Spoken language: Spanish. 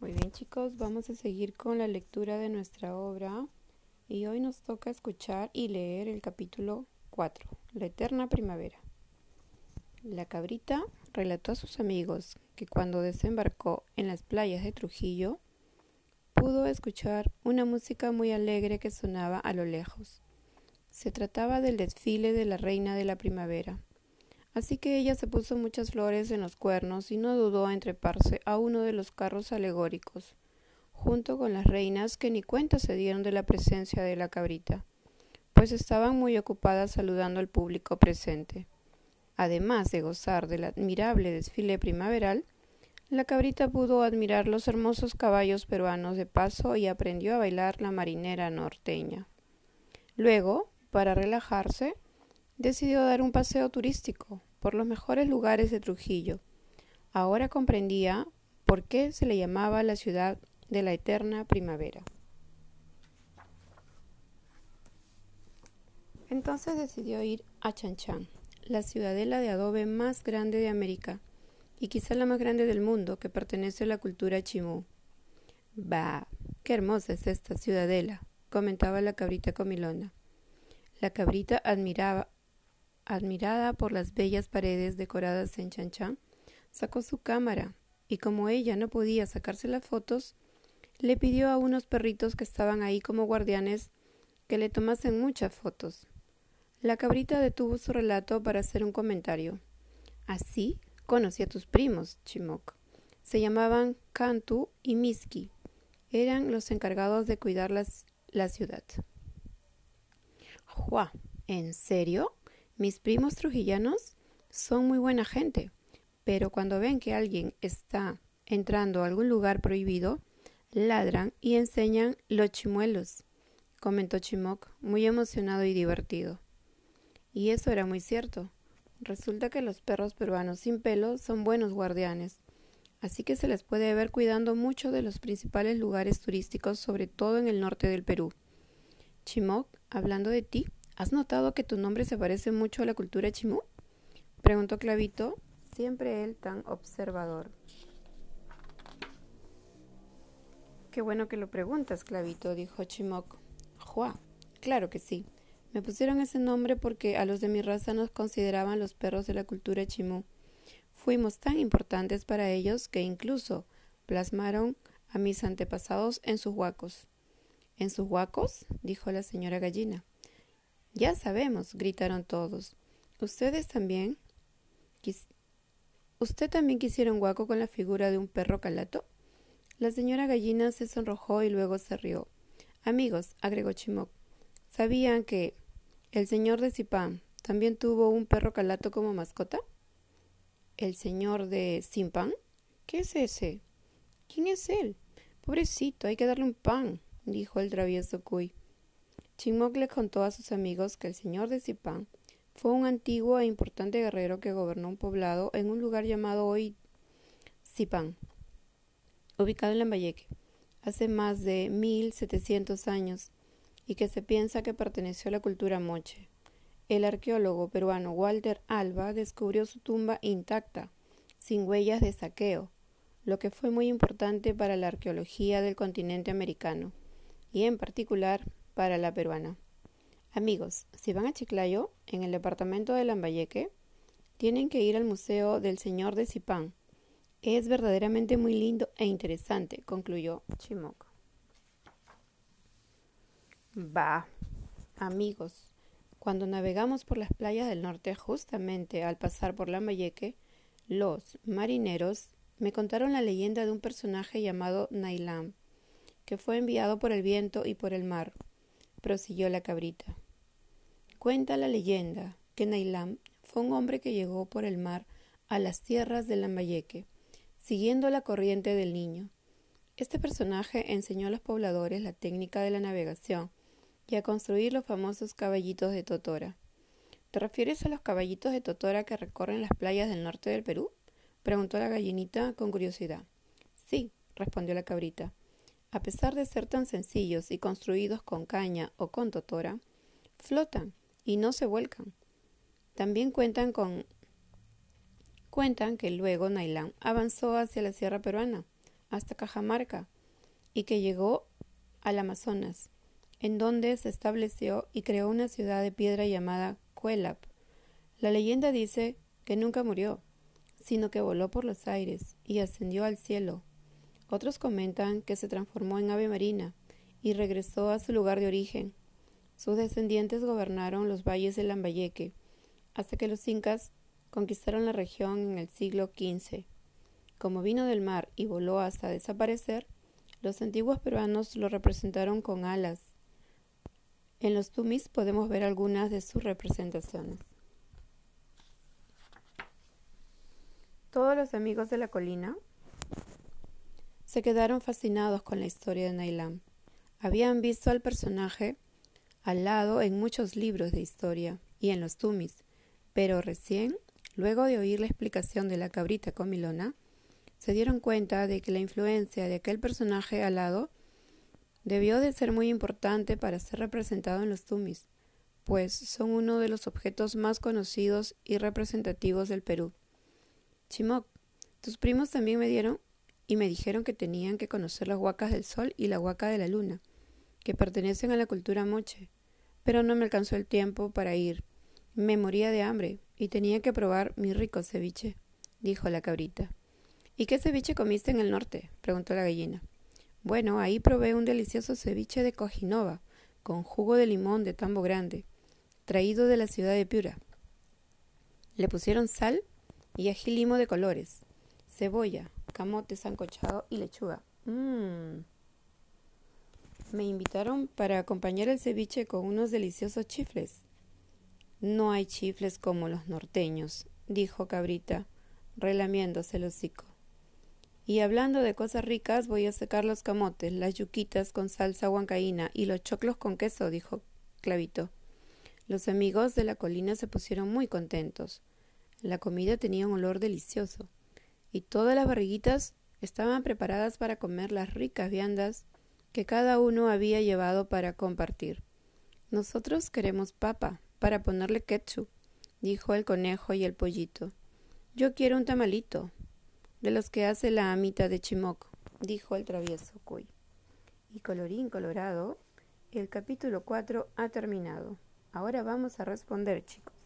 Muy bien chicos, vamos a seguir con la lectura de nuestra obra y hoy nos toca escuchar y leer el capítulo 4, La Eterna Primavera. La cabrita relató a sus amigos que cuando desembarcó en las playas de Trujillo, pudo escuchar una música muy alegre que sonaba a lo lejos. Se trataba del desfile de la reina de la primavera. Así que ella se puso muchas flores en los cuernos y no dudó en treparse a uno de los carros alegóricos, junto con las reinas que ni cuenta se dieron de la presencia de la cabrita, pues estaban muy ocupadas saludando al público presente. Además de gozar del admirable desfile primaveral, la cabrita pudo admirar los hermosos caballos peruanos de paso y aprendió a bailar la marinera norteña. Luego, para relajarse, decidió dar un paseo turístico por los mejores lugares de Trujillo. Ahora comprendía por qué se le llamaba la ciudad de la eterna primavera. Entonces decidió ir a Chanchan, la ciudadela de adobe más grande de América y quizá la más grande del mundo que pertenece a la cultura chimú. Bah, qué hermosa es esta ciudadela, comentaba la cabrita comilona. La cabrita admiraba admirada por las bellas paredes decoradas en Chanchán, sacó su cámara y como ella no podía sacarse las fotos, le pidió a unos perritos que estaban ahí como guardianes que le tomasen muchas fotos. La cabrita detuvo su relato para hacer un comentario. Así conocí a tus primos, Chimok. Se llamaban Cantu y Miski. Eran los encargados de cuidar la ciudad. ¡Jua! ¿En serio? Mis primos trujillanos son muy buena gente, pero cuando ven que alguien está entrando a algún lugar prohibido, ladran y enseñan los chimuelos, comentó Chimoc, muy emocionado y divertido. Y eso era muy cierto. Resulta que los perros peruanos sin pelo son buenos guardianes, así que se les puede ver cuidando mucho de los principales lugares turísticos, sobre todo en el norte del Perú. Chimoc, hablando de ti, ¿Has notado que tu nombre se parece mucho a la cultura chimú? Preguntó Clavito, siempre él tan observador. Qué bueno que lo preguntas, Clavito, dijo Chimoc. Juá, claro que sí. Me pusieron ese nombre porque a los de mi raza nos consideraban los perros de la cultura chimú. Fuimos tan importantes para ellos que incluso plasmaron a mis antepasados en sus huacos. ¿En sus huacos? dijo la señora gallina. Ya sabemos, gritaron todos. ¿Ustedes también? ¿Usted también quisiera un guaco con la figura de un perro calato? La señora gallina se sonrojó y luego se rió. Amigos, agregó Chimoc, ¿sabían que el señor de Zipán también tuvo un perro calato como mascota? ¿El señor de Simpan? ¿Qué es ese? ¿Quién es él? Pobrecito, hay que darle un pan, dijo el travieso Cuy. Chimoc le contó a sus amigos que el señor de Zipán fue un antiguo e importante guerrero que gobernó un poblado en un lugar llamado hoy Zipán, ubicado en Lambayeque, hace más de mil setecientos años, y que se piensa que perteneció a la cultura moche. El arqueólogo peruano Walter Alba descubrió su tumba intacta, sin huellas de saqueo, lo que fue muy importante para la arqueología del continente americano, y en particular para la peruana. Amigos, si van a Chiclayo, en el departamento de Lambayeque, tienen que ir al Museo del Señor de Zipán. Es verdaderamente muy lindo e interesante, concluyó Chimoc. Bah, amigos, cuando navegamos por las playas del norte, justamente al pasar por Lambayeque, los marineros me contaron la leyenda de un personaje llamado Nailam, que fue enviado por el viento y por el mar prosiguió la cabrita. Cuenta la leyenda que Nailam fue un hombre que llegó por el mar a las tierras de Lambayeque, siguiendo la corriente del Niño. Este personaje enseñó a los pobladores la técnica de la navegación y a construir los famosos caballitos de Totora. ¿Te refieres a los caballitos de Totora que recorren las playas del norte del Perú? preguntó la gallinita con curiosidad. Sí, respondió la cabrita. A pesar de ser tan sencillos y construidos con caña o con totora, flotan y no se vuelcan. También cuentan con cuentan que luego Nailán avanzó hacia la sierra peruana, hasta Cajamarca y que llegó al Amazonas, en donde se estableció y creó una ciudad de piedra llamada Cuelap. La leyenda dice que nunca murió, sino que voló por los aires y ascendió al cielo. Otros comentan que se transformó en ave marina y regresó a su lugar de origen. Sus descendientes gobernaron los valles del Lambayeque, hasta que los incas conquistaron la región en el siglo XV. Como vino del mar y voló hasta desaparecer, los antiguos peruanos lo representaron con alas. En los tumis podemos ver algunas de sus representaciones. Todos los amigos de la colina se quedaron fascinados con la historia de Nailam. Habían visto al personaje al lado en muchos libros de historia y en los tumis, pero recién, luego de oír la explicación de la cabrita comilona, se dieron cuenta de que la influencia de aquel personaje alado debió de ser muy importante para ser representado en los tumis, pues son uno de los objetos más conocidos y representativos del Perú. Chimoc, tus primos también me dieron y me dijeron que tenían que conocer las huacas del sol y la huaca de la luna, que pertenecen a la cultura moche, pero no me alcanzó el tiempo para ir. Me moría de hambre y tenía que probar mi rico ceviche, dijo la cabrita. ¿Y qué ceviche comiste en el norte? preguntó la gallina. Bueno, ahí probé un delicioso ceviche de cojinova, con jugo de limón de tambo grande, traído de la ciudad de Piura. Le pusieron sal y ají limo de colores, cebolla, camote sancochado y lechuga. Mmm. Me invitaron para acompañar el ceviche con unos deliciosos chifles. No hay chifles como los norteños, dijo Cabrita, relamiéndose el hocico. Y hablando de cosas ricas, voy a secar los camotes, las yuquitas con salsa huancaína y los choclos con queso, dijo Clavito. Los amigos de la colina se pusieron muy contentos. La comida tenía un olor delicioso, y todas las barriguitas estaban preparadas para comer las ricas viandas que cada uno había llevado para compartir. Nosotros queremos papa, para ponerle ketchup, dijo el conejo y el pollito. Yo quiero un tamalito, de los que hace la amita de Chimoc, dijo el travieso Cuy. Y colorín colorado, el capítulo 4 ha terminado. Ahora vamos a responder, chicos.